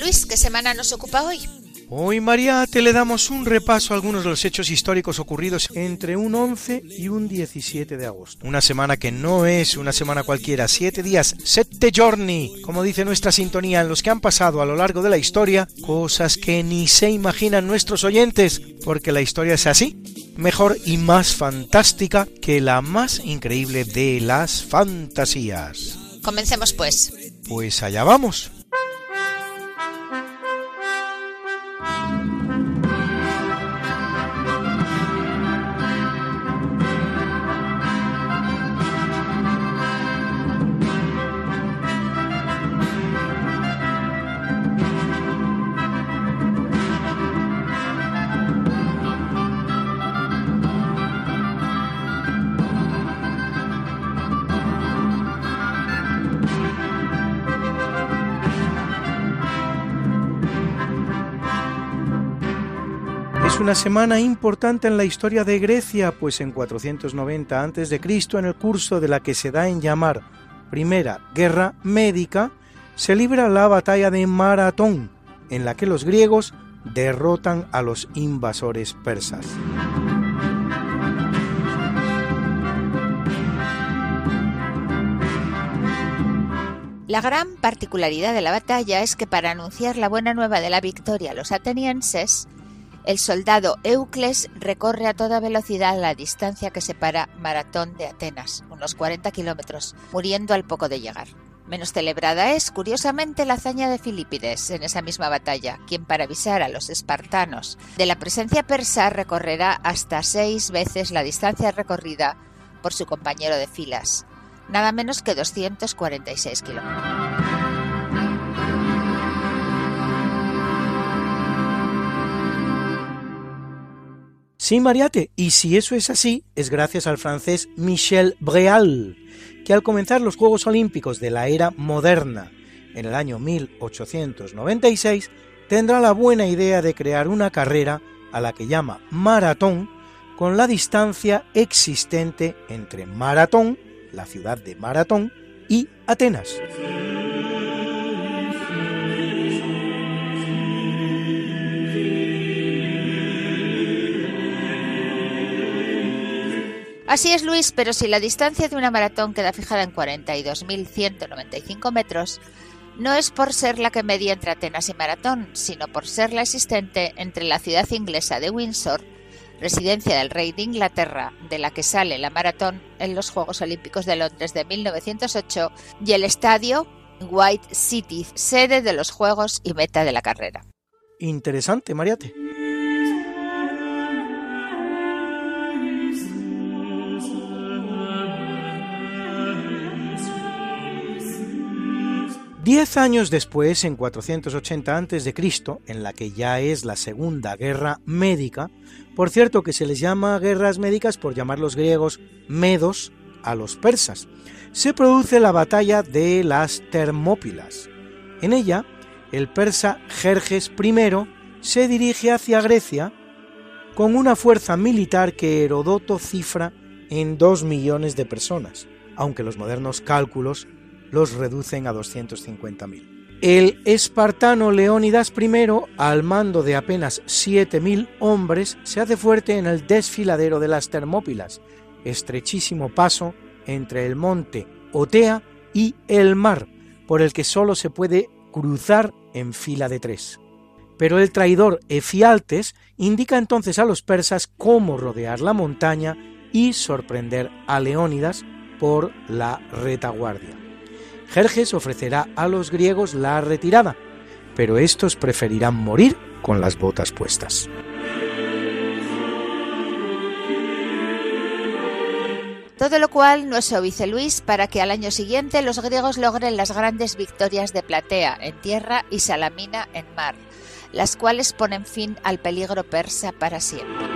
Luis, ¿qué semana nos ocupa hoy? Hoy, Mariate, le damos un repaso a algunos de los hechos históricos ocurridos entre un 11 y un 17 de agosto. Una semana que no es una semana cualquiera, siete días, sette giorni, como dice nuestra sintonía, en los que han pasado a lo largo de la historia cosas que ni se imaginan nuestros oyentes, porque la historia es así, mejor y más fantástica que la más increíble de las fantasías. Comencemos pues. Pues allá vamos. Una semana importante en la historia de Grecia, pues en 490 a.C., en el curso de la que se da en llamar Primera Guerra Médica, se libra la batalla de Maratón, en la que los griegos derrotan a los invasores persas. La gran particularidad de la batalla es que para anunciar la buena nueva de la victoria a los atenienses, el soldado Eucles recorre a toda velocidad la distancia que separa Maratón de Atenas, unos 40 kilómetros, muriendo al poco de llegar. Menos celebrada es, curiosamente, la hazaña de Filipides en esa misma batalla, quien para avisar a los espartanos de la presencia persa recorrerá hasta seis veces la distancia recorrida por su compañero de filas, nada menos que 246 kilómetros. Sí, Mariate, y si eso es así, es gracias al francés Michel Breal, que al comenzar los Juegos Olímpicos de la era moderna, en el año 1896, tendrá la buena idea de crear una carrera a la que llama maratón, con la distancia existente entre Maratón, la ciudad de Maratón, y Atenas. Así es, Luis, pero si la distancia de una maratón queda fijada en 42.195 metros, no es por ser la que media entre Atenas y Maratón, sino por ser la existente entre la ciudad inglesa de Windsor, residencia del rey de Inglaterra, de la que sale la maratón en los Juegos Olímpicos de Londres de 1908, y el estadio White City, sede de los Juegos y meta de la carrera. Interesante, Mariate. Diez años después, en 480 a.C., en la que ya es la Segunda Guerra Médica, por cierto que se les llama guerras médicas por llamar los griegos medos a los persas, se produce la batalla de las Termópilas. En ella, el persa Jerjes I se dirige hacia Grecia con una fuerza militar que Herodoto cifra en 2 millones de personas, aunque los modernos cálculos los reducen a 250.000. El espartano Leónidas I, al mando de apenas 7.000 hombres, se hace fuerte en el desfiladero de las Termópilas, estrechísimo paso entre el monte Otea y el mar, por el que sólo se puede cruzar en fila de tres. Pero el traidor Efialtes indica entonces a los persas cómo rodear la montaña y sorprender a Leónidas por la retaguardia. Jerjes ofrecerá a los griegos la retirada, pero estos preferirán morir con las botas puestas. Todo lo cual nuestro vice Luis para que al año siguiente los griegos logren las grandes victorias de Platea en tierra y Salamina en mar, las cuales ponen fin al peligro persa para siempre.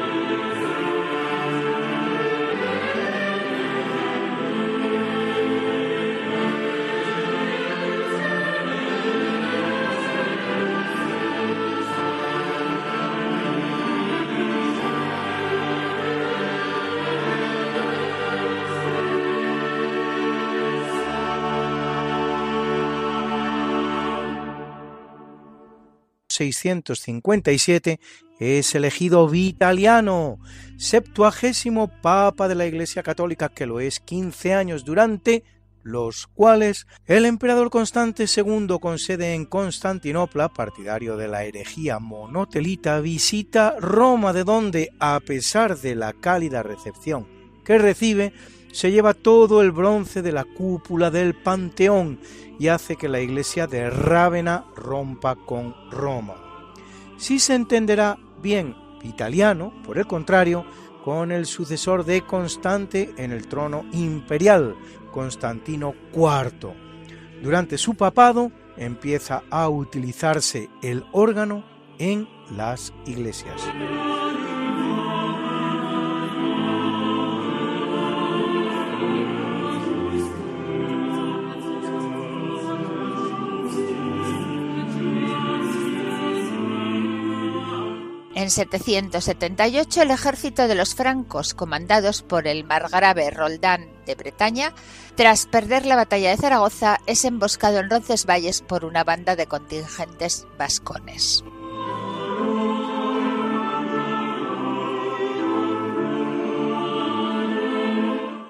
657 es elegido Vitaliano, septuagésimo papa de la Iglesia Católica, que lo es 15 años durante los cuales el emperador Constante II, con sede en Constantinopla, partidario de la herejía monotelita, visita Roma, de donde, a pesar de la cálida recepción que recibe, se lleva todo el bronce de la cúpula del Panteón y hace que la iglesia de Rávena rompa con Roma. Si se entenderá bien italiano, por el contrario, con el sucesor de Constante en el trono imperial, Constantino IV. Durante su papado empieza a utilizarse el órgano en las iglesias. En 778 el ejército de los francos, comandados por el margrave Roldán de Bretaña, tras perder la batalla de Zaragoza, es emboscado en Roncesvalles por una banda de contingentes vascones.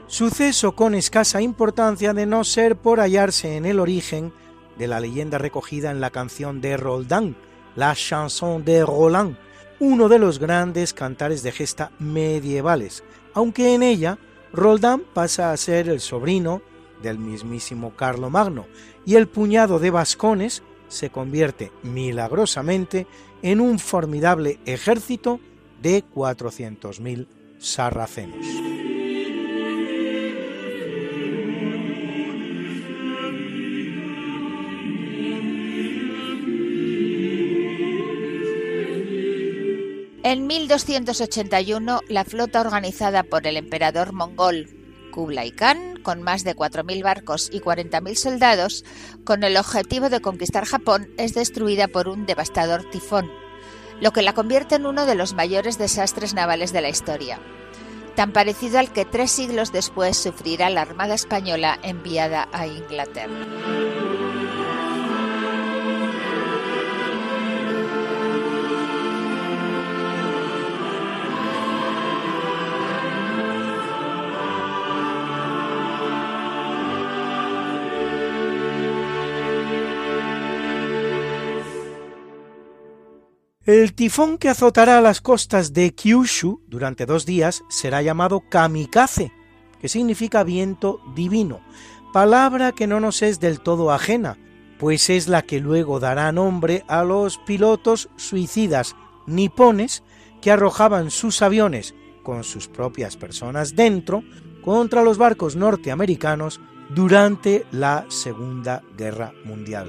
Suceso con escasa importancia de no ser por hallarse en el origen de la leyenda recogida en la canción de Roldán, la chanson de Roland, uno de los grandes cantares de gesta medievales, aunque en ella Roldán pasa a ser el sobrino del mismísimo Carlomagno y el puñado de vascones se convierte milagrosamente en un formidable ejército de 400.000 sarracenos. En 1281, la flota organizada por el emperador mongol Kublai Khan, con más de 4.000 barcos y 40.000 soldados, con el objetivo de conquistar Japón, es destruida por un devastador tifón, lo que la convierte en uno de los mayores desastres navales de la historia, tan parecido al que tres siglos después sufrirá la Armada Española enviada a Inglaterra. El tifón que azotará las costas de Kyushu durante dos días será llamado kamikaze, que significa viento divino, palabra que no nos es del todo ajena, pues es la que luego dará nombre a los pilotos suicidas nipones que arrojaban sus aviones con sus propias personas dentro contra los barcos norteamericanos durante la Segunda Guerra Mundial.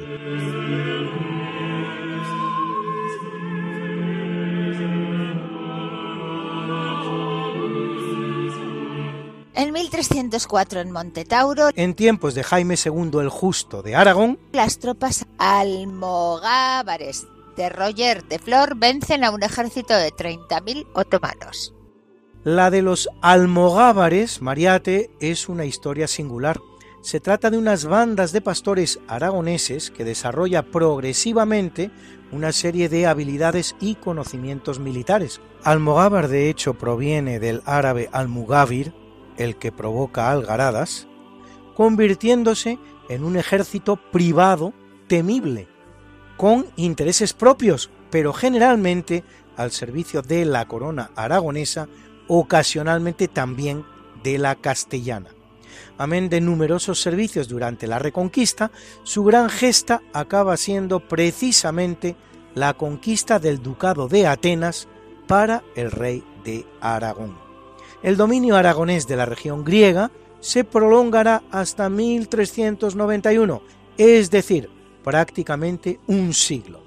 En 1304 en Montetauro, En tiempos de Jaime II el Justo de Aragón, las tropas almogávares de Roger de Flor vencen a un ejército de 30.000 otomanos. la de los almogávares, Mariate, es una historia singular. Se trata de unas bandas de pastores aragoneses que desarrolla progresivamente una serie de habilidades y conocimientos militares. Almogávar de hecho proviene del árabe almugavir, el que provoca algaradas, convirtiéndose en un ejército privado temible, con intereses propios, pero generalmente al servicio de la corona aragonesa, ocasionalmente también de la castellana. Amén de numerosos servicios durante la Reconquista, su gran gesta acaba siendo precisamente la conquista del Ducado de Atenas para el rey de Aragón. El dominio aragonés de la región griega se prolongará hasta 1391, es decir, prácticamente un siglo.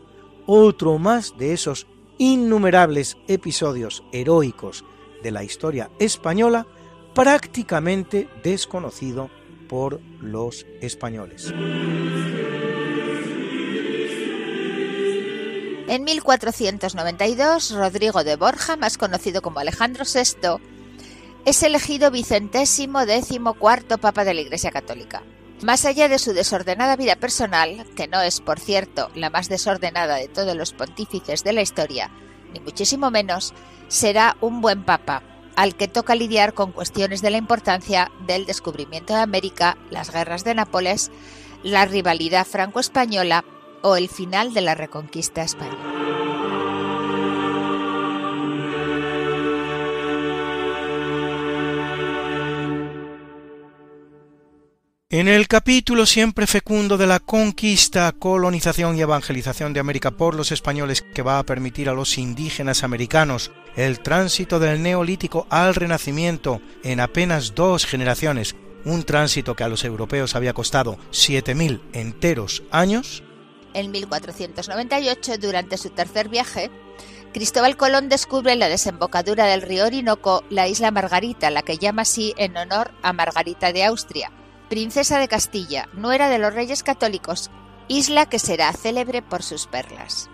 Otro más de esos innumerables episodios heroicos de la historia española prácticamente desconocido por los españoles. En 1492, Rodrigo de Borja, más conocido como Alejandro VI, es elegido vicentésimo décimo cuarto Papa de la Iglesia Católica. Más allá de su desordenada vida personal, que no es, por cierto, la más desordenada de todos los pontífices de la historia, ni muchísimo menos, será un buen papa, al que toca lidiar con cuestiones de la importancia del descubrimiento de América, las guerras de Nápoles, la rivalidad franco-española o el final de la reconquista española. En el capítulo siempre fecundo de la conquista, colonización y evangelización de América por los españoles que va a permitir a los indígenas americanos el tránsito del neolítico al renacimiento en apenas dos generaciones, un tránsito que a los europeos había costado 7.000 enteros años. En 1498, durante su tercer viaje, Cristóbal Colón descubre en la desembocadura del río Orinoco la isla Margarita, la que llama así en honor a Margarita de Austria, princesa de Castilla, nuera de los reyes católicos, isla que será célebre por sus perlas.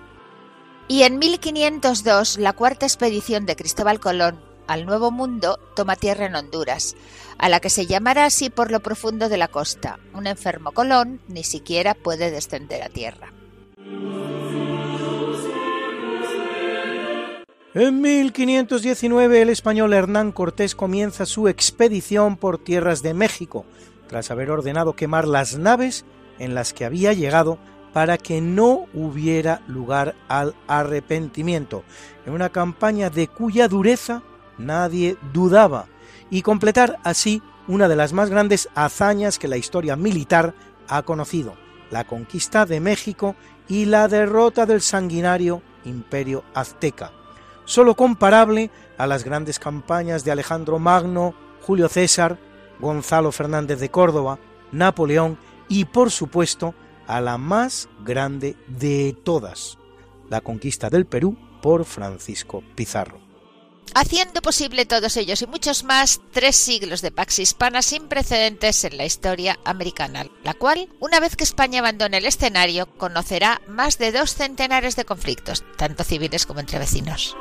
Y en 1502 la cuarta expedición de Cristóbal Colón al Nuevo Mundo toma tierra en Honduras, a la que se llamará así por lo profundo de la costa. Un enfermo Colón ni siquiera puede descender a tierra. En 1519 el español Hernán Cortés comienza su expedición por tierras de México, tras haber ordenado quemar las naves en las que había llegado para que no hubiera lugar al arrepentimiento, en una campaña de cuya dureza nadie dudaba, y completar así una de las más grandes hazañas que la historia militar ha conocido, la conquista de México y la derrota del sanguinario imperio azteca, solo comparable a las grandes campañas de Alejandro Magno, Julio César Gonzalo Fernández de Córdoba, Napoleón y por supuesto a la más grande de todas, la conquista del Perú por Francisco Pizarro. Haciendo posible todos ellos y muchos más tres siglos de Pax Hispana sin precedentes en la historia americana, la cual, una vez que España abandone el escenario, conocerá más de dos centenares de conflictos, tanto civiles como entre vecinos.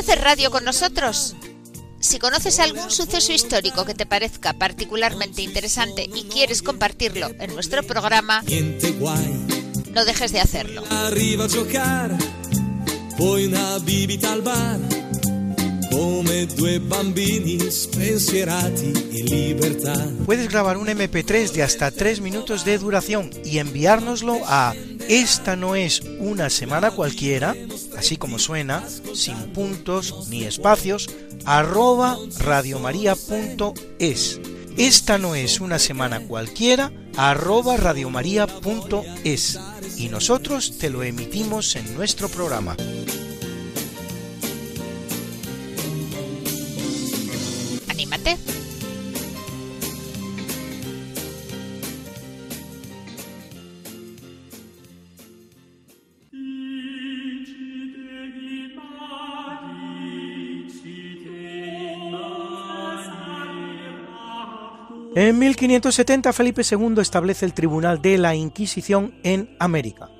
Hacer radio con nosotros? Si conoces algún suceso histórico que te parezca particularmente interesante y quieres compartirlo en nuestro programa, no dejes de hacerlo. Puedes grabar un MP3 de hasta 3 minutos de duración y enviárnoslo a esta no es una semana cualquiera, así como suena, sin puntos ni espacios, arroba radiomaria.es. Esta no es una semana cualquiera, arroba radiomaria.es. Y nosotros te lo emitimos en nuestro programa. En 1570 Felipe II establece el Tribunal de la Inquisición en América.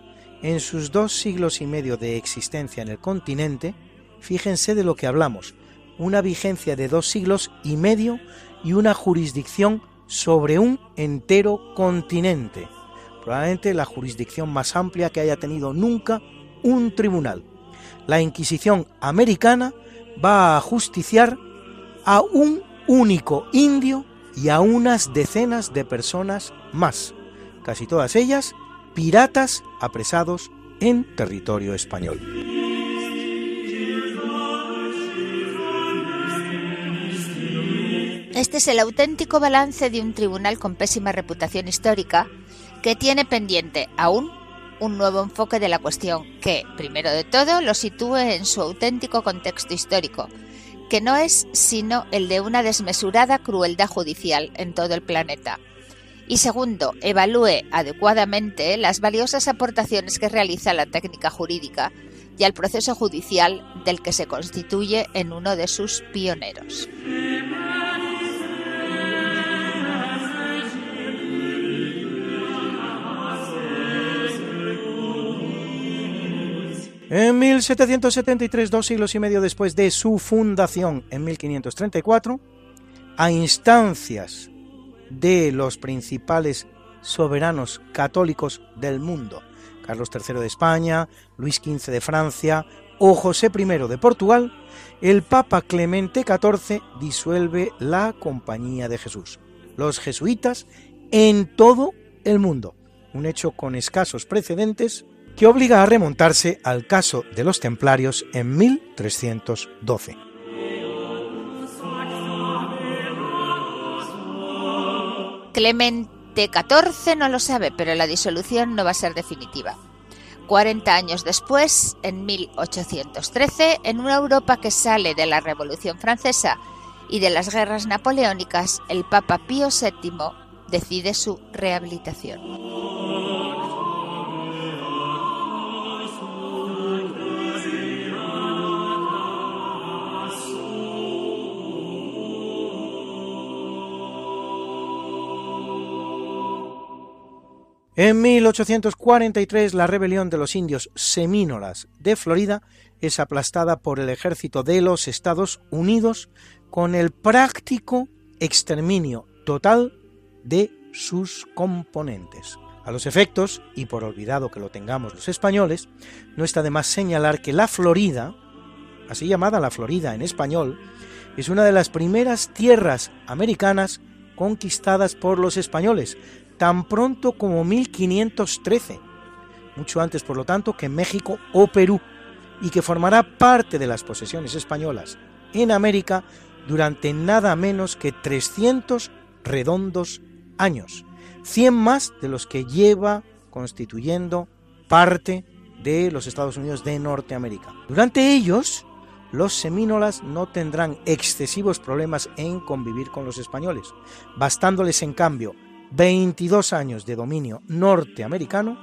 En sus dos siglos y medio de existencia en el continente, fíjense de lo que hablamos, una vigencia de dos siglos y medio y una jurisdicción sobre un entero continente, probablemente la jurisdicción más amplia que haya tenido nunca un tribunal. La Inquisición americana va a justiciar a un único indio y a unas decenas de personas más, casi todas ellas piratas apresados en territorio español. Este es el auténtico balance de un tribunal con pésima reputación histórica que tiene pendiente aún un nuevo enfoque de la cuestión que, primero de todo, lo sitúe en su auténtico contexto histórico, que no es sino el de una desmesurada crueldad judicial en todo el planeta. Y segundo, evalúe adecuadamente las valiosas aportaciones que realiza la técnica jurídica y al proceso judicial del que se constituye en uno de sus pioneros. En 1773, dos siglos y medio después de su fundación en 1534, a instancias de los principales soberanos católicos del mundo, Carlos III de España, Luis XV de Francia o José I de Portugal, el Papa Clemente XIV disuelve la Compañía de Jesús, los jesuitas en todo el mundo, un hecho con escasos precedentes que obliga a remontarse al caso de los templarios en 1312. Clemente XIV no lo sabe, pero la disolución no va a ser definitiva. 40 años después, en 1813, en una Europa que sale de la Revolución Francesa y de las guerras napoleónicas, el Papa Pío VII decide su rehabilitación. En 1843 la rebelión de los indios semínolas de Florida es aplastada por el ejército de los Estados Unidos con el práctico exterminio total de sus componentes. A los efectos, y por olvidado que lo tengamos los españoles, no está de más señalar que la Florida, así llamada la Florida en español, es una de las primeras tierras americanas conquistadas por los españoles, tan pronto como 1513, mucho antes por lo tanto que México o Perú, y que formará parte de las posesiones españolas en América durante nada menos que 300 redondos años, 100 más de los que lleva constituyendo parte de los Estados Unidos de Norteamérica. Durante ellos, los semínolas no tendrán excesivos problemas en convivir con los españoles, bastándoles en cambio 22 años de dominio norteamericano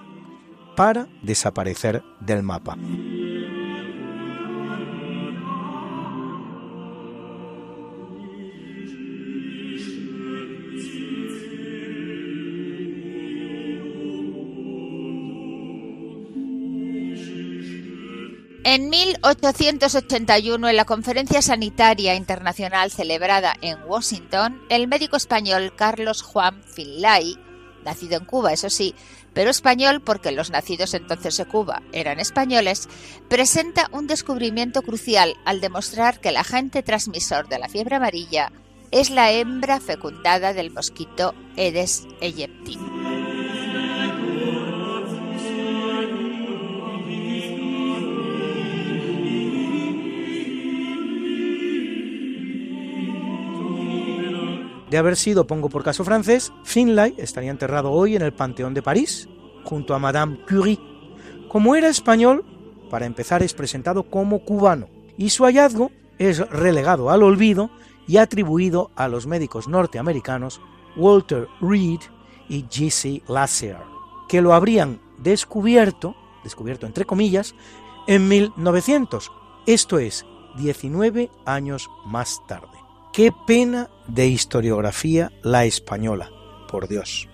para desaparecer del mapa. En 1881, en la Conferencia Sanitaria Internacional celebrada en Washington, el médico español Carlos Juan Finlay, nacido en Cuba, eso sí, pero español porque los nacidos entonces en Cuba eran españoles, presenta un descubrimiento crucial al demostrar que el agente transmisor de la fiebre amarilla es la hembra fecundada del mosquito Aedes aegypti. De haber sido, pongo por caso francés, Finlay estaría enterrado hoy en el Panteón de París, junto a Madame Curie. Como era español, para empezar es presentado como cubano, y su hallazgo es relegado al olvido y atribuido a los médicos norteamericanos Walter Reed y Jesse Lasser, que lo habrían descubierto, descubierto entre comillas, en 1900, esto es, 19 años más tarde. Qué pena de historiografía la española, por Dios.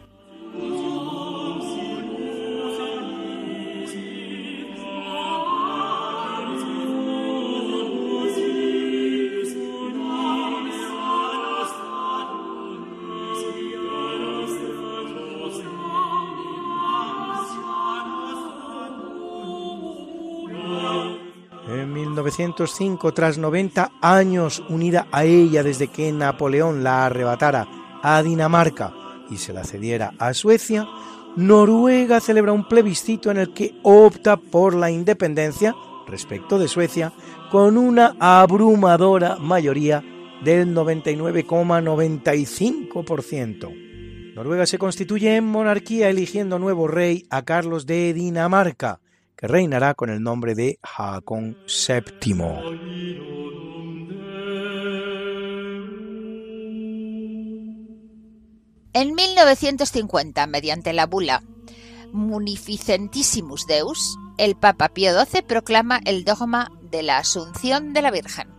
1905, tras 90 años unida a ella desde que Napoleón la arrebatara a Dinamarca y se la cediera a Suecia, Noruega celebra un plebiscito en el que opta por la independencia respecto de Suecia con una abrumadora mayoría del 99,95%. Noruega se constituye en monarquía eligiendo nuevo rey a Carlos de Dinamarca, que reinará con el nombre de Haakon VII. En 1950, mediante la bula Munificentissimus Deus, el Papa Pío XII proclama el dogma de la Asunción de la Virgen.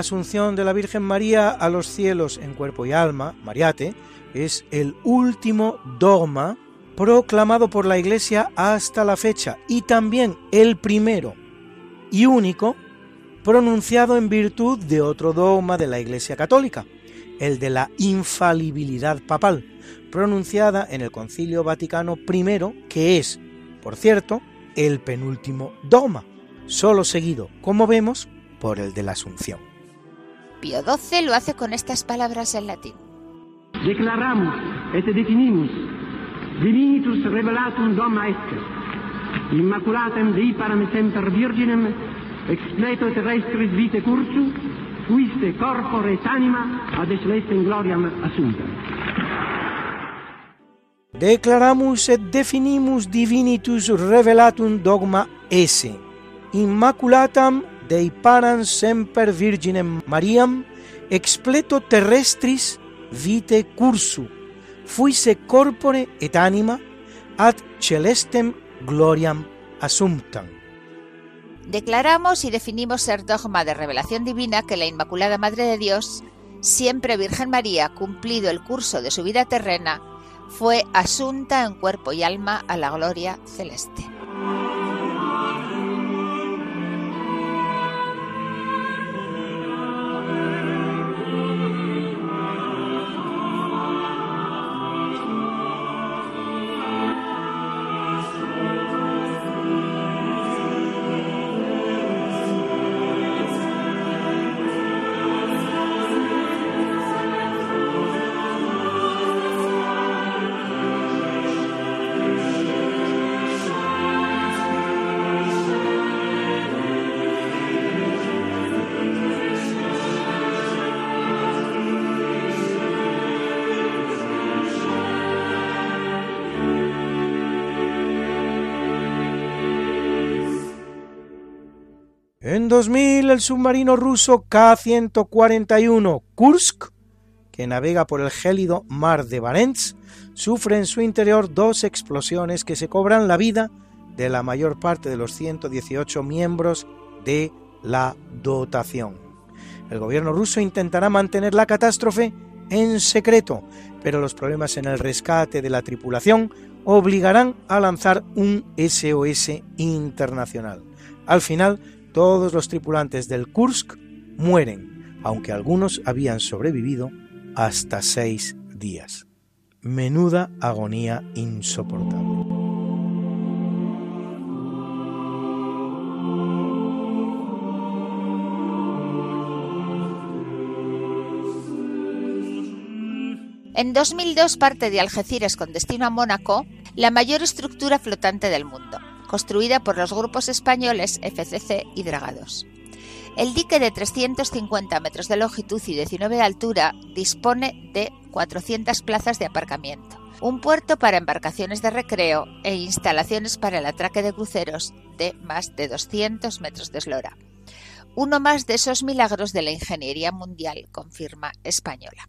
Asunción de la Virgen María a los cielos en cuerpo y alma, Mariate, es el último dogma proclamado por la Iglesia hasta la fecha y también el primero y único pronunciado en virtud de otro dogma de la Iglesia Católica, el de la infalibilidad papal, pronunciada en el Concilio Vaticano I, que es, por cierto, el penúltimo dogma, solo seguido, como vemos, por el de la Asunción. Pío XII lo hace con estas palabras en latín. Declaramos et definimus divinitus revelatum dogma est immaculatem Dei param semper virginem expleto terrestris vitae cursu fuiste corpore et anima ad celestem gloriam assumpta. Declaramus et definimus divinitus revelatum dogma esse immaculatam Dei param semper virginem Mariam expleto terrestris vitae cursu fuise corpore et anima ad celestem gloriam assumptam. Declaramos y definimos ser dogma de revelación divina que la Inmaculada Madre de Dios, siempre Virgen María, cumplido el curso de su vida terrena, fue asunta en cuerpo y alma a la gloria celeste. 2000 el submarino ruso K-141 Kursk, que navega por el gélido mar de Barents, sufre en su interior dos explosiones que se cobran la vida de la mayor parte de los 118 miembros de la dotación. El gobierno ruso intentará mantener la catástrofe en secreto, pero los problemas en el rescate de la tripulación obligarán a lanzar un SOS internacional. Al final, todos los tripulantes del Kursk mueren, aunque algunos habían sobrevivido hasta seis días. Menuda agonía insoportable. En 2002 parte de Algeciras con destino a Mónaco la mayor estructura flotante del mundo construida por los grupos españoles FCC y Dragados. El dique de 350 metros de longitud y 19 de altura dispone de 400 plazas de aparcamiento, un puerto para embarcaciones de recreo e instalaciones para el atraque de cruceros de más de 200 metros de eslora. Uno más de esos milagros de la ingeniería mundial, confirma española.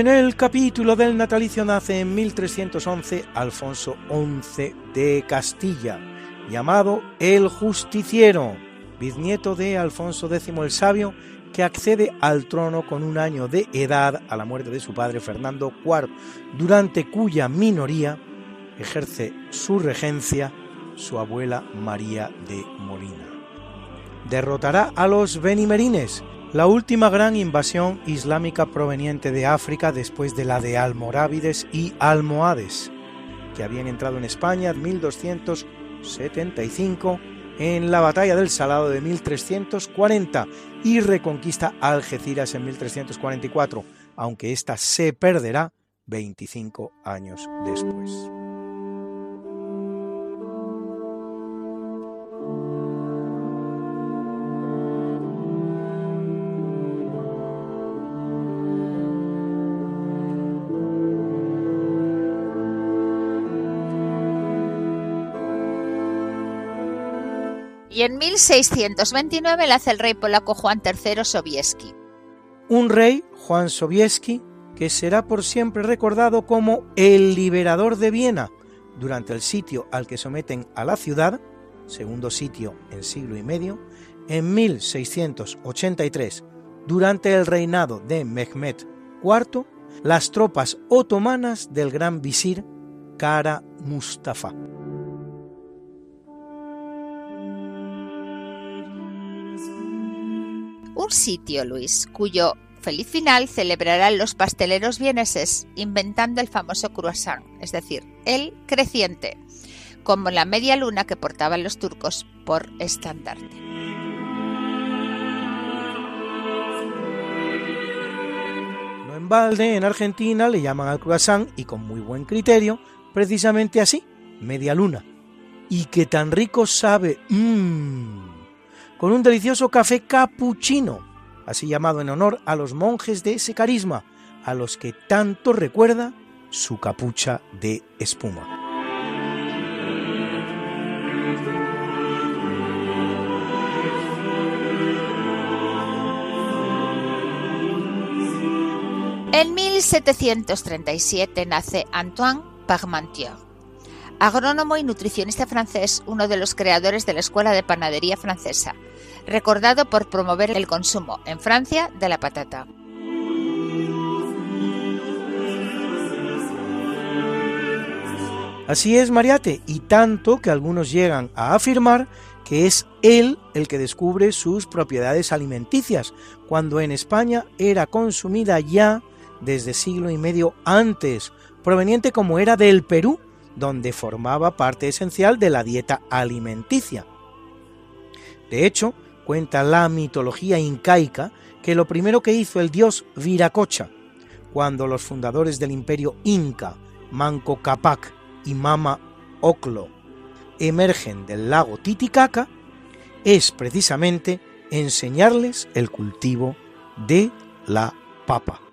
En el capítulo del natalicio nace en 1311 Alfonso XI de Castilla, llamado el Justiciero, bisnieto de Alfonso X el Sabio, que accede al trono con un año de edad a la muerte de su padre Fernando IV, durante cuya minoría ejerce su regencia su abuela María de Molina. Derrotará a los benimerines, la última gran invasión islámica proveniente de África después de la de almorávides y almohades, que habían entrado en España en 1275 en la batalla del Salado de 1340 y reconquista Algeciras en 1344, aunque ésta se perderá 25 años después. Y en 1629 la hace el rey polaco Juan III Sobieski. un rey, Juan Sobieski, que será por siempre recordado como el liberador de Viena durante el sitio al que someten a la ciudad, segundo sitio en siglo y medio, en 1683, durante el reinado de Mehmed IV, las tropas otomanas del gran visir Kara Mustafa. Sitio, Luis, cuyo feliz final celebrarán los pasteleros vieneses inventando el famoso croissant, es decir, el creciente, como la media luna que portaban los turcos por estandarte. No en balde, en Argentina le llaman al croissant y con muy buen criterio, precisamente así, media luna. Y que tan rico sabe, mmm, con un delicioso café cappuccino, así llamado en honor a los monjes de ese carisma, a los que tanto recuerda su capucha de espuma. En 1737 nace Antoine Parmentier, agrónomo y nutricionista francés, uno de los creadores de la Escuela de Panadería Francesa, recordado por promover el consumo en Francia de la patata. Así es, Mariate, y tanto que algunos llegan a afirmar que es él el que descubre sus propiedades alimenticias, cuando en España era consumida ya desde siglo y medio antes, proveniente como era del Perú, donde formaba parte esencial de la dieta alimenticia. De hecho, cuenta la mitología incaica que lo primero que hizo el dios Viracocha, cuando los fundadores del imperio inca, Manco Cápac y Mama Oclo, emergen del lago Titicaca, es precisamente enseñarles el cultivo de la papa.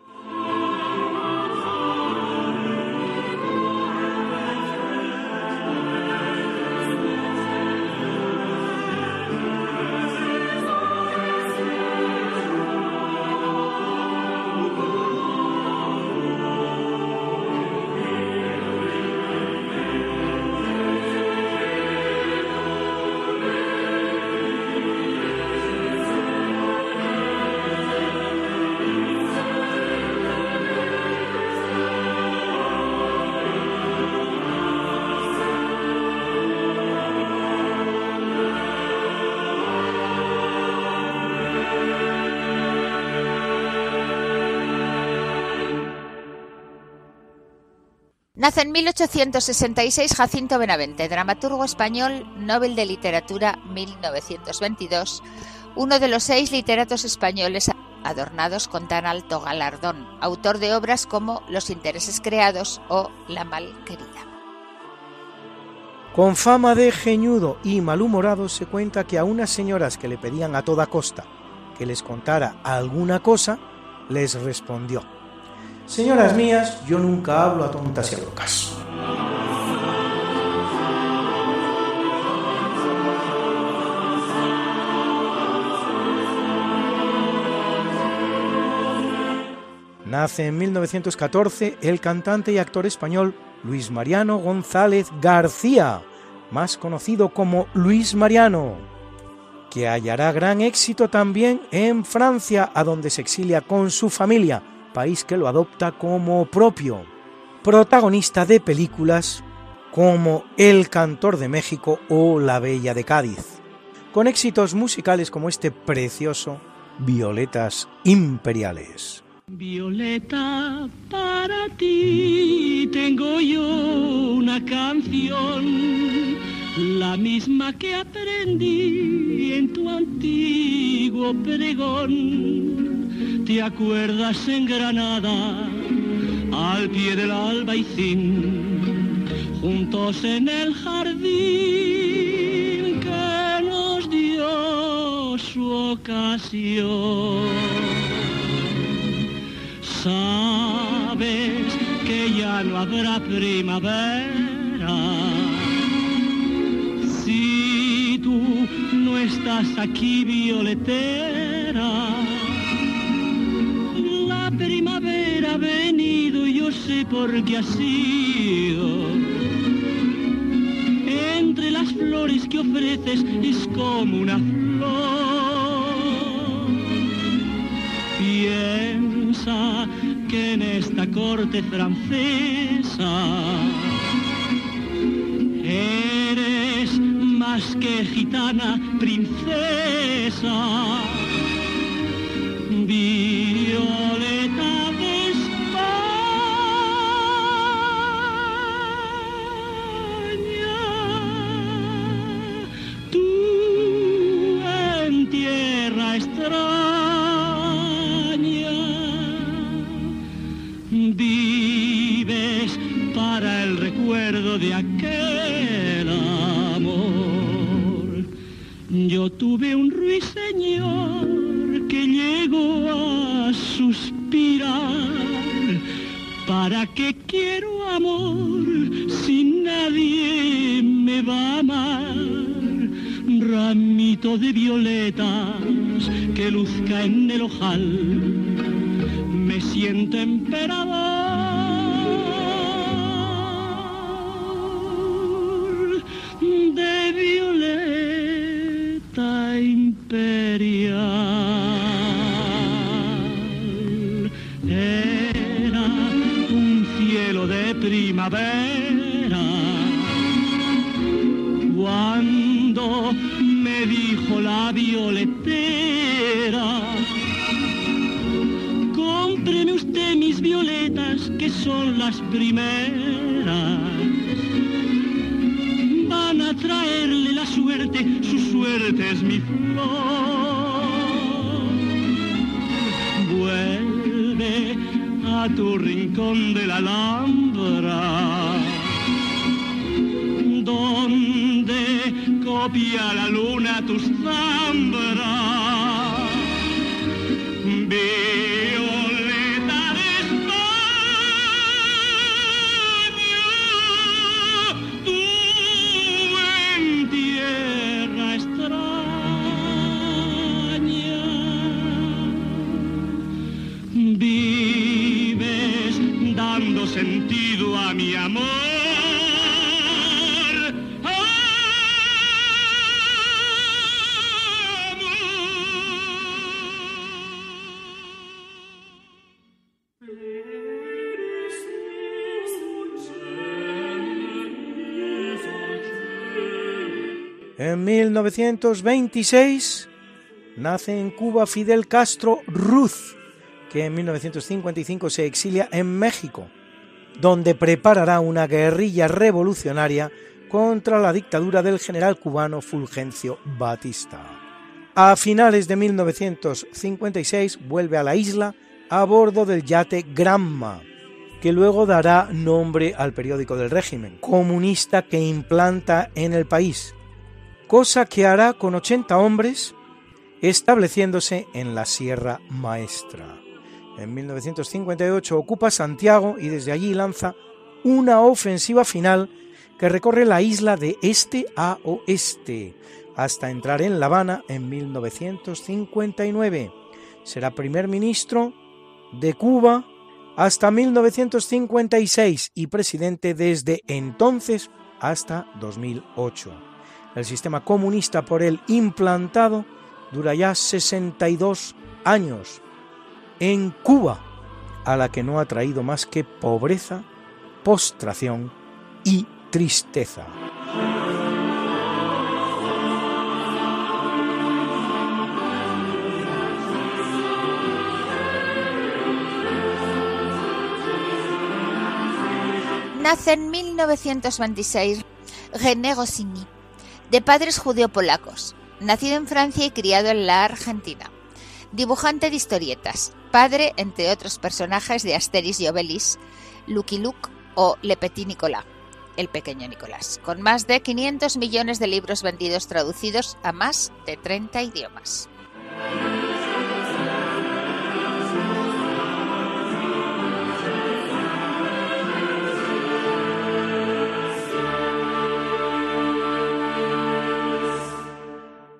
Nace en 1866 Jacinto Benavente, dramaturgo español, Nobel de Literatura 1922, uno de los seis literatos españoles adornados con tan alto galardón, autor de obras como Los intereses creados o La mal querida. Con fama de geñudo y malhumorado se cuenta que a unas señoras que le pedían a toda costa que les contara alguna cosa, les respondió Señoras mías, yo nunca hablo a tontas y a locas. Nace en 1914 el cantante y actor español Luis Mariano González García, más conocido como Luis Mariano, que hallará gran éxito también en Francia, a donde se exilia con su familia, país que lo adopta como propio, protagonista de películas como El Cantor de México o La Bella de Cádiz, con éxitos musicales como este precioso Violetas Imperiales. Violeta, para ti tengo yo una canción, la misma que aprendí en tu antiguo pregón ¿Te acuerdas en Granada, al pie del albaicín, juntos en el jardín que nos dio su ocasión? Sabes que ya no habrá primavera aquí, violetera primavera ha venido yo sé por qué ha sido. Entre las flores que ofreces es como una flor. Piensa que en esta corte francesa eres más que gitana princesa primavera cuando me dijo la violetera, cómpreme usted mis violetas que son las primeras. Van a traerle la suerte, su suerte es mi flor. tu rincón de la Donde copia la luna tus zambras. 1926 nace en Cuba Fidel Castro Ruz, que en 1955 se exilia en México donde preparará una guerrilla revolucionaria contra la dictadura del general cubano Fulgencio Batista. A finales de 1956 vuelve a la isla a bordo del yate Granma, que luego dará nombre al periódico del régimen comunista que implanta en el país, cosa que hará con 80 hombres estableciéndose en la Sierra Maestra. En 1958 ocupa Santiago y desde allí lanza una ofensiva final que recorre la isla de este a oeste hasta entrar en La Habana en 1959. Será primer ministro de Cuba hasta 1956 y presidente desde entonces hasta 2008. El sistema comunista por él implantado dura ya 62 años en Cuba, a la que no ha traído más que pobreza, postración y tristeza. Nace en 1926 René Goscinny, de padres judeo-polacos, nacido en Francia y criado en la Argentina. Dibujante de historietas, padre, entre otros personajes, de Asterix y Obelix, Lucky Luke o Le Petit Nicolas, el pequeño Nicolás, con más de 500 millones de libros vendidos traducidos a más de 30 idiomas.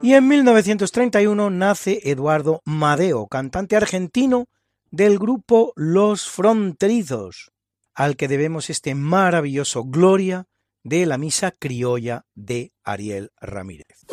Y en 1931 nace Eduardo Madeo, cantante argentino del grupo Los Fronterizos, al que debemos este maravilloso Gloria de la Misa Criolla de Ariel Ramírez.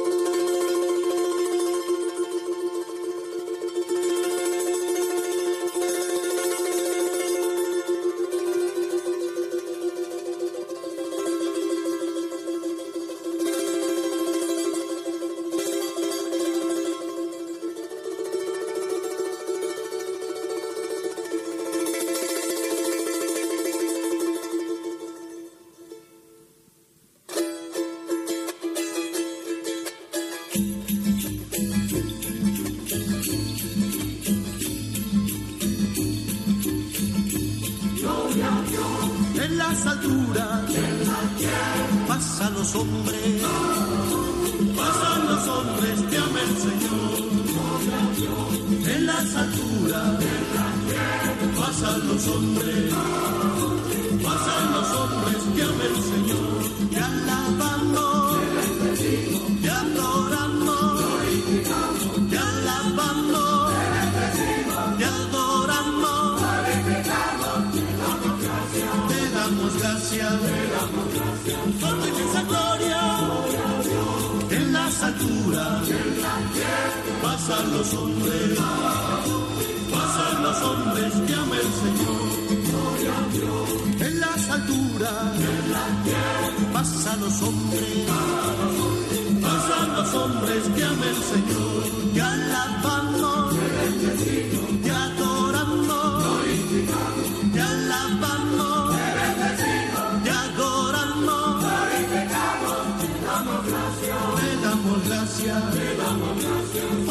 gracia, te damos.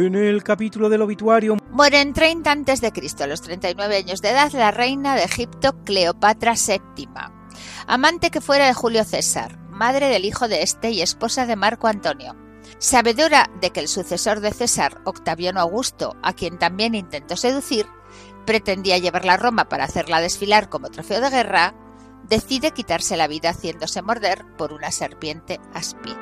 En el capítulo del obituario muere en 30 a.C., a los 39 años de edad, la reina de Egipto Cleopatra VII, amante que fuera de Julio César, madre del hijo de este y esposa de Marco Antonio. Sabedora de que el sucesor de César, Octaviano Augusto, a quien también intentó seducir, pretendía llevarla a Roma para hacerla desfilar como trofeo de guerra, decide quitarse la vida haciéndose morder por una serpiente aspi.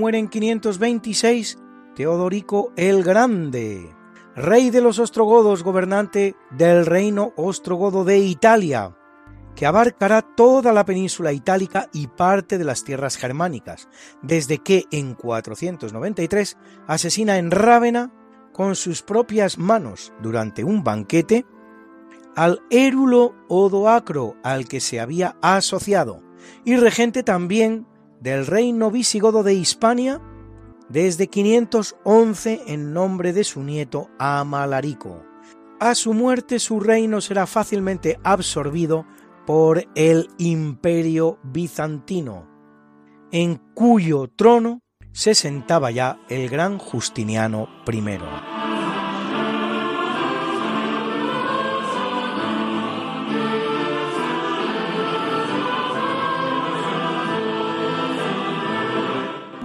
Muere en 526 Teodorico el Grande, rey de los ostrogodos, gobernante del reino ostrogodo de Italia, que abarcará toda la península itálica y parte de las tierras germánicas, desde que en 493 asesina en Rávena con sus propias manos durante un banquete al érulo Odoacro al que se había asociado y regente también del reino visigodo de Hispania desde 511 en nombre de su nieto Amalarico. A su muerte su reino será fácilmente absorbido por el imperio bizantino, en cuyo trono se sentaba ya el gran Justiniano I.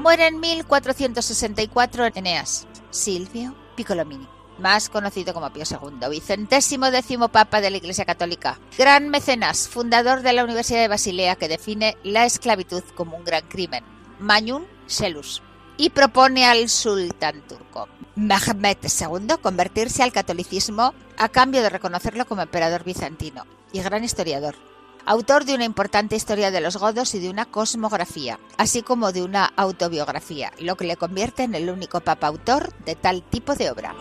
Muere en 1464 Eneas, Silvio Piccolomini, más conocido como Pío II, vicentésimo décimo papa de la Iglesia Católica, gran mecenas, fundador de la Universidad de Basilea que define la esclavitud como un gran crimen, Mañún Selus, y propone al sultán turco Mehmed II convertirse al catolicismo a cambio de reconocerlo como emperador bizantino y gran historiador autor de una importante historia de los godos y de una cosmografía, así como de una autobiografía, lo que le convierte en el único papa autor de tal tipo de obra.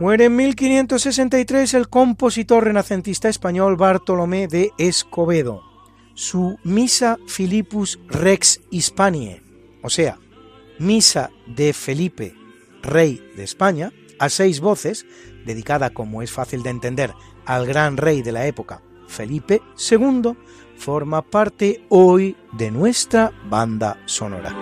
Muere en 1563 el compositor renacentista español Bartolomé de Escobedo. Su Misa Philippus Rex Hispanie, o sea, Misa de Felipe, rey de España, a seis voces, dedicada, como es fácil de entender, al gran rey de la época, Felipe II, forma parte hoy de nuestra banda sonora.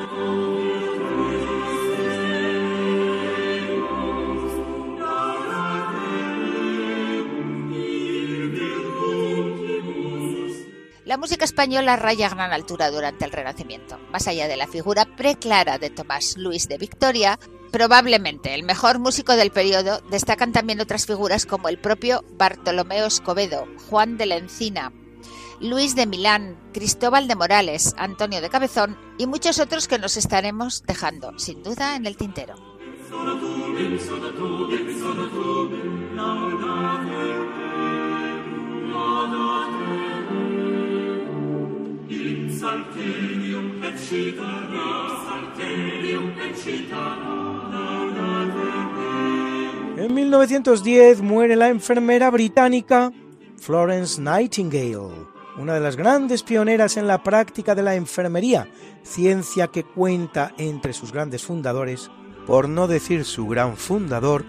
La música española raya a gran altura durante el Renacimiento. Más allá de la figura preclara de Tomás Luis de Victoria, probablemente el mejor músico del periodo, destacan también otras figuras como el propio Bartolomeo Escobedo, Juan de la Encina, Luis de Milán, Cristóbal de Morales, Antonio de Cabezón y muchos otros que nos estaremos dejando, sin duda, en el tintero. En 1910 muere la enfermera británica Florence Nightingale, una de las grandes pioneras en la práctica de la enfermería, ciencia que cuenta entre sus grandes fundadores, por no decir su gran fundador,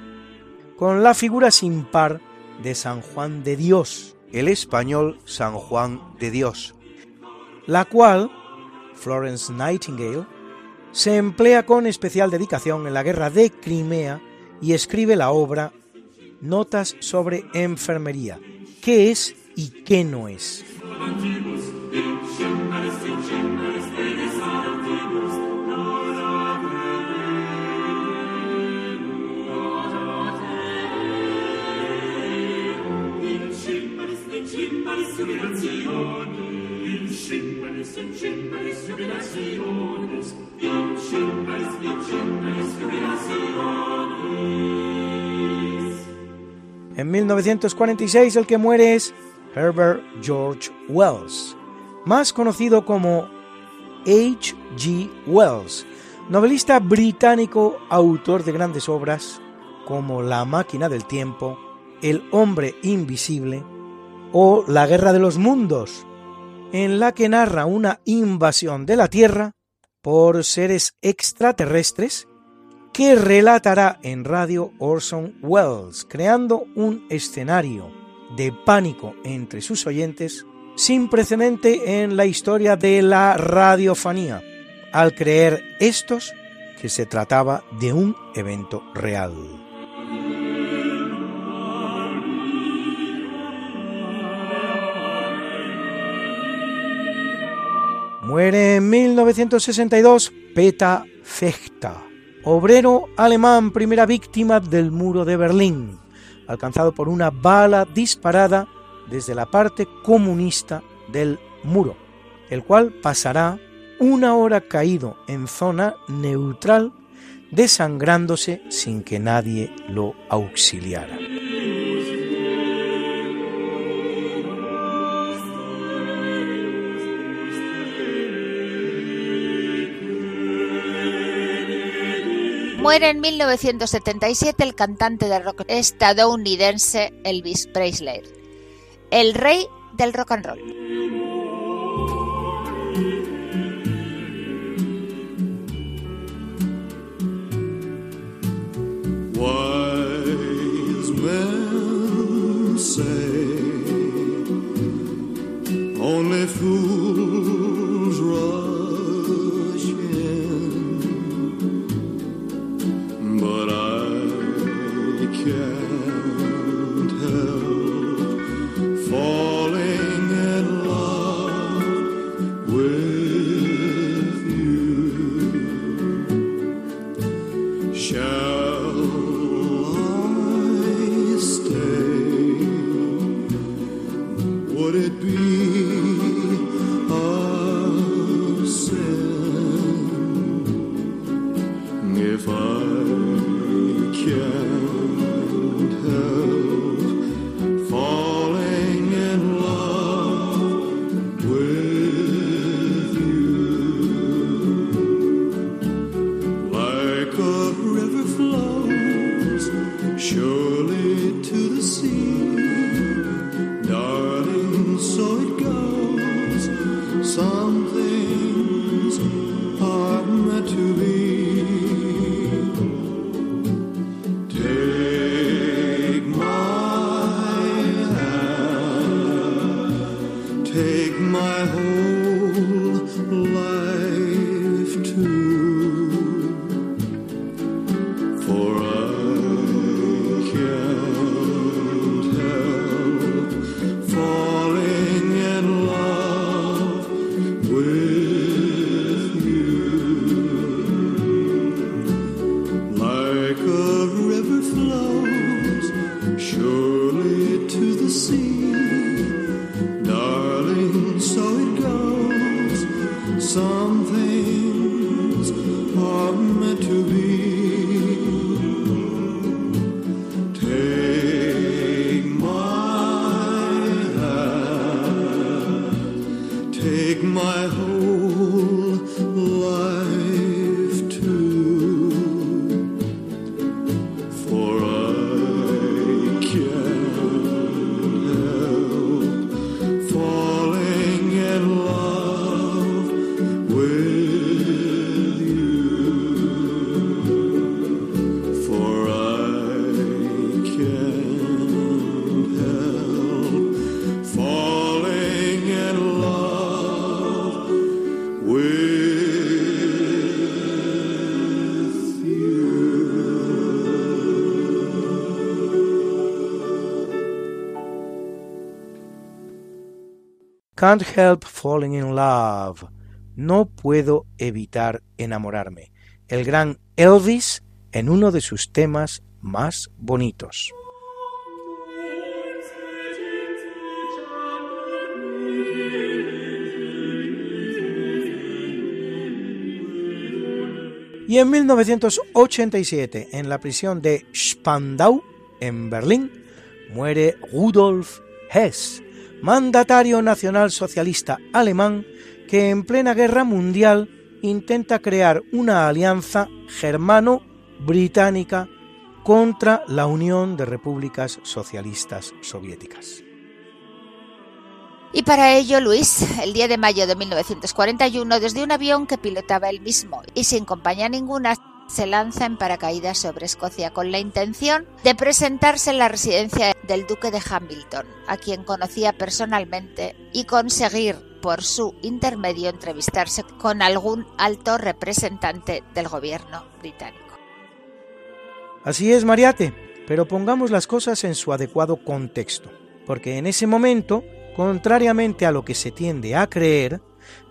con la figura sin par de San Juan de Dios, el español San Juan de Dios, la cual, Florence Nightingale, se emplea con especial dedicación en la guerra de Crimea y escribe la obra Notas sobre enfermería, qué es y qué no es. En 1946 el que muere es Herbert George Wells, más conocido como H. G. Wells, novelista británico, autor de grandes obras como La máquina del tiempo, El hombre invisible o La guerra de los mundos, en la que narra una invasión de la Tierra por seres extraterrestres que relatará en radio Orson Welles, creando un escenario de pánico entre sus oyentes sin precedente en la historia de la radiofonía, al creer estos que se trataba de un evento real. Muere en 1962 Peta Fechta, obrero alemán, primera víctima del muro de Berlín, alcanzado por una bala disparada desde la parte comunista del muro, el cual pasará una hora caído en zona neutral, desangrándose sin que nadie lo auxiliara. Muere en 1977 el cantante de rock estadounidense Elvis Presley, el rey del rock and roll. Can't help falling in love. No puedo evitar enamorarme. El gran Elvis en uno de sus temas más bonitos. Y en 1987, en la prisión de Spandau, en Berlín, muere Rudolf Hess, mandatario nacionalsocialista alemán que en plena guerra mundial intenta crear una alianza germano-británica contra la Unión de Repúblicas Socialistas Soviéticas. Y para ello, Luis, el 10 de mayo de 1941, desde un avión que pilotaba él mismo y sin compañía ninguna, se lanza en paracaídas sobre Escocia con la intención de presentarse en la residencia del duque de Hamilton, a quien conocía personalmente, y conseguir por su intermedio entrevistarse con algún alto representante del gobierno británico. Así es, Mariate, pero pongamos las cosas en su adecuado contexto, porque en ese momento, contrariamente a lo que se tiende a creer,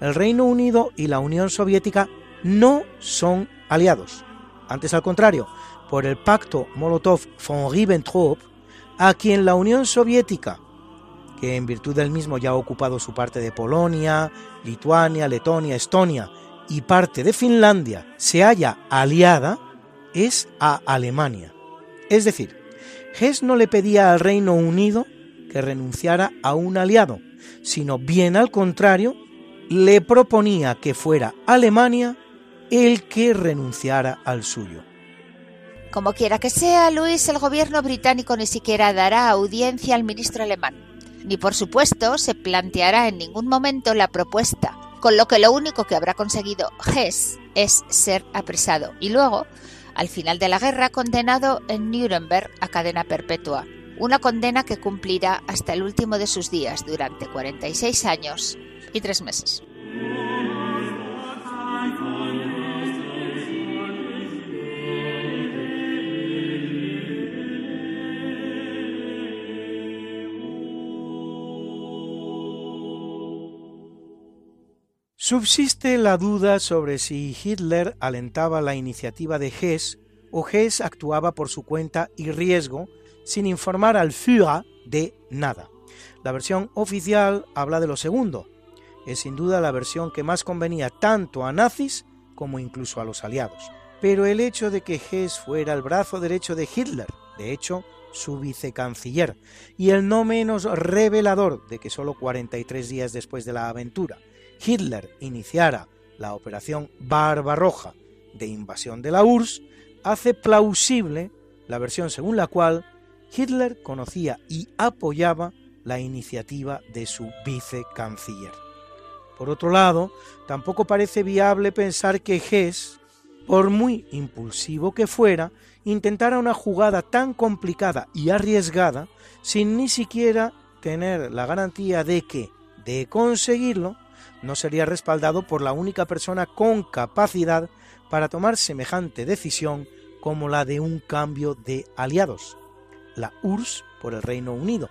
el Reino Unido y la Unión Soviética no son aliados. Antes al contrario, por el pacto Molotov-von Ribbentrop, a quien la Unión Soviética, que en virtud del mismo ya ha ocupado su parte de Polonia, Lituania, Letonia, Estonia y parte de Finlandia, se haya aliada, es a Alemania. Es decir, Hess no le pedía al Reino Unido que renunciara a un aliado, sino bien al contrario, le proponía que fuera Alemania el que renunciara al suyo. Como quiera que sea, Luis, el gobierno británico ni siquiera dará audiencia al ministro alemán, ni por supuesto se planteará en ningún momento la propuesta, con lo que lo único que habrá conseguido Hess es ser apresado y luego, al final de la guerra, condenado en Nuremberg a cadena perpetua, una condena que cumplirá hasta el último de sus días durante 46 años y tres meses. Subsiste la duda sobre si Hitler alentaba la iniciativa de Hess o Hess actuaba por su cuenta y riesgo sin informar al Führer de nada. La versión oficial habla de lo segundo. Es sin duda la versión que más convenía tanto a nazis como incluso a los aliados. Pero el hecho de que Hess fuera el brazo derecho de Hitler, de hecho, su vicecanciller, y el no menos revelador de que solo 43 días después de la aventura, Hitler iniciara la operación Barbarroja de invasión de la URSS, hace plausible la versión según la cual Hitler conocía y apoyaba la iniciativa de su vicecanciller. Por otro lado, tampoco parece viable pensar que Hess, por muy impulsivo que fuera, intentara una jugada tan complicada y arriesgada sin ni siquiera tener la garantía de que, de conseguirlo, no sería respaldado por la única persona con capacidad para tomar semejante decisión como la de un cambio de aliados, la URSS por el Reino Unido.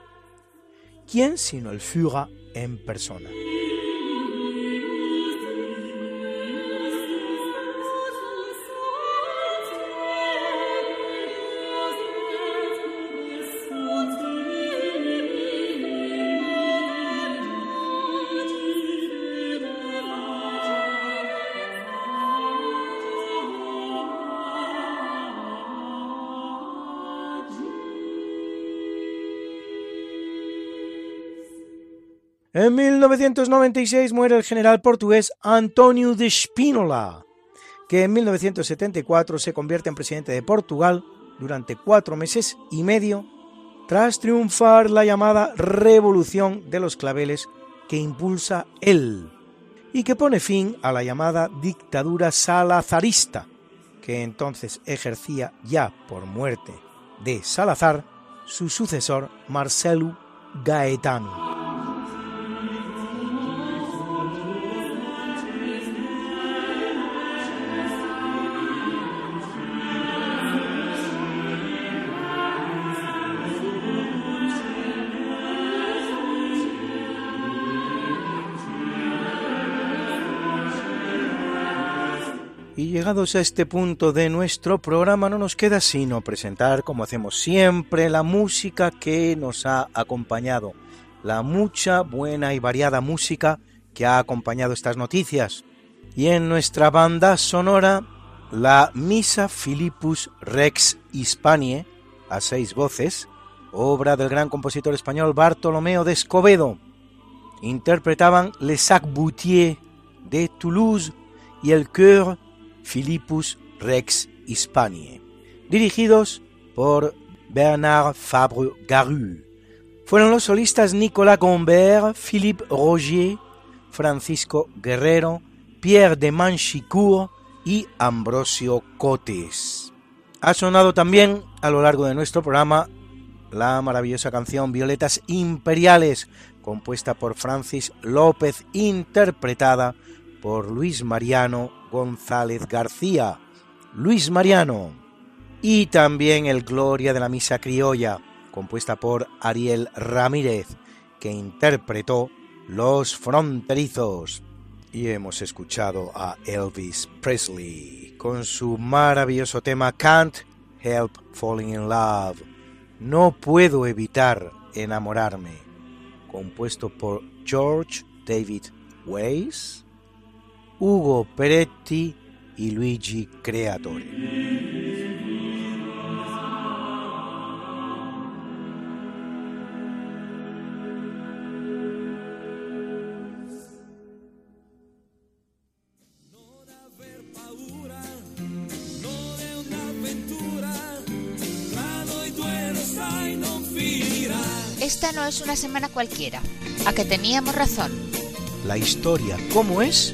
¿Quién sino el Führer en persona? En 1996 muere el general portugués António de Spínola, que en 1974 se convierte en presidente de Portugal durante cuatro meses y medio, tras triunfar la llamada Revolución de los Claveles que impulsa él y que pone fin a la llamada dictadura salazarista, que entonces ejercía ya por muerte de Salazar su sucesor Marcelo Gaetano. Llegados a este punto de nuestro programa no nos queda sino presentar, como hacemos siempre, la música que nos ha acompañado, la mucha, buena y variada música que ha acompañado estas noticias. Y en nuestra banda sonora, la Misa Philippus Rex Hispanie, a seis voces, obra del gran compositor español Bartolomeo de Escobedo. Interpretaban Les Sac Boutier de Toulouse y el Chœur Philippus Rex Hispanie, dirigidos por Bernard Fabre Garu. Fueron los solistas Nicolas Gombert, Philippe Rogier, Francisco Guerrero, Pierre de Manchicourt, y Ambrosio Cotes. Ha sonado también a lo largo de nuestro programa la maravillosa canción Violetas Imperiales, compuesta por Francis López, interpretada por Luis Mariano González García. Luis Mariano. Y también el Gloria de la Misa Criolla, compuesta por Ariel Ramírez, que interpretó Los Fronterizos. Y hemos escuchado a Elvis Presley con su maravilloso tema Can't Help Falling in Love. No puedo evitar enamorarme, compuesto por George David Weiss, Hugo Peretti y Luigi Creatore. Esta no es una semana cualquiera, a que teníamos razón. La historia, ¿cómo es?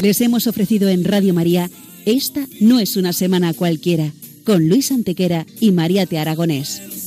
Les hemos ofrecido en Radio María Esta no es una semana cualquiera, con Luis Antequera y María Te Aragonés.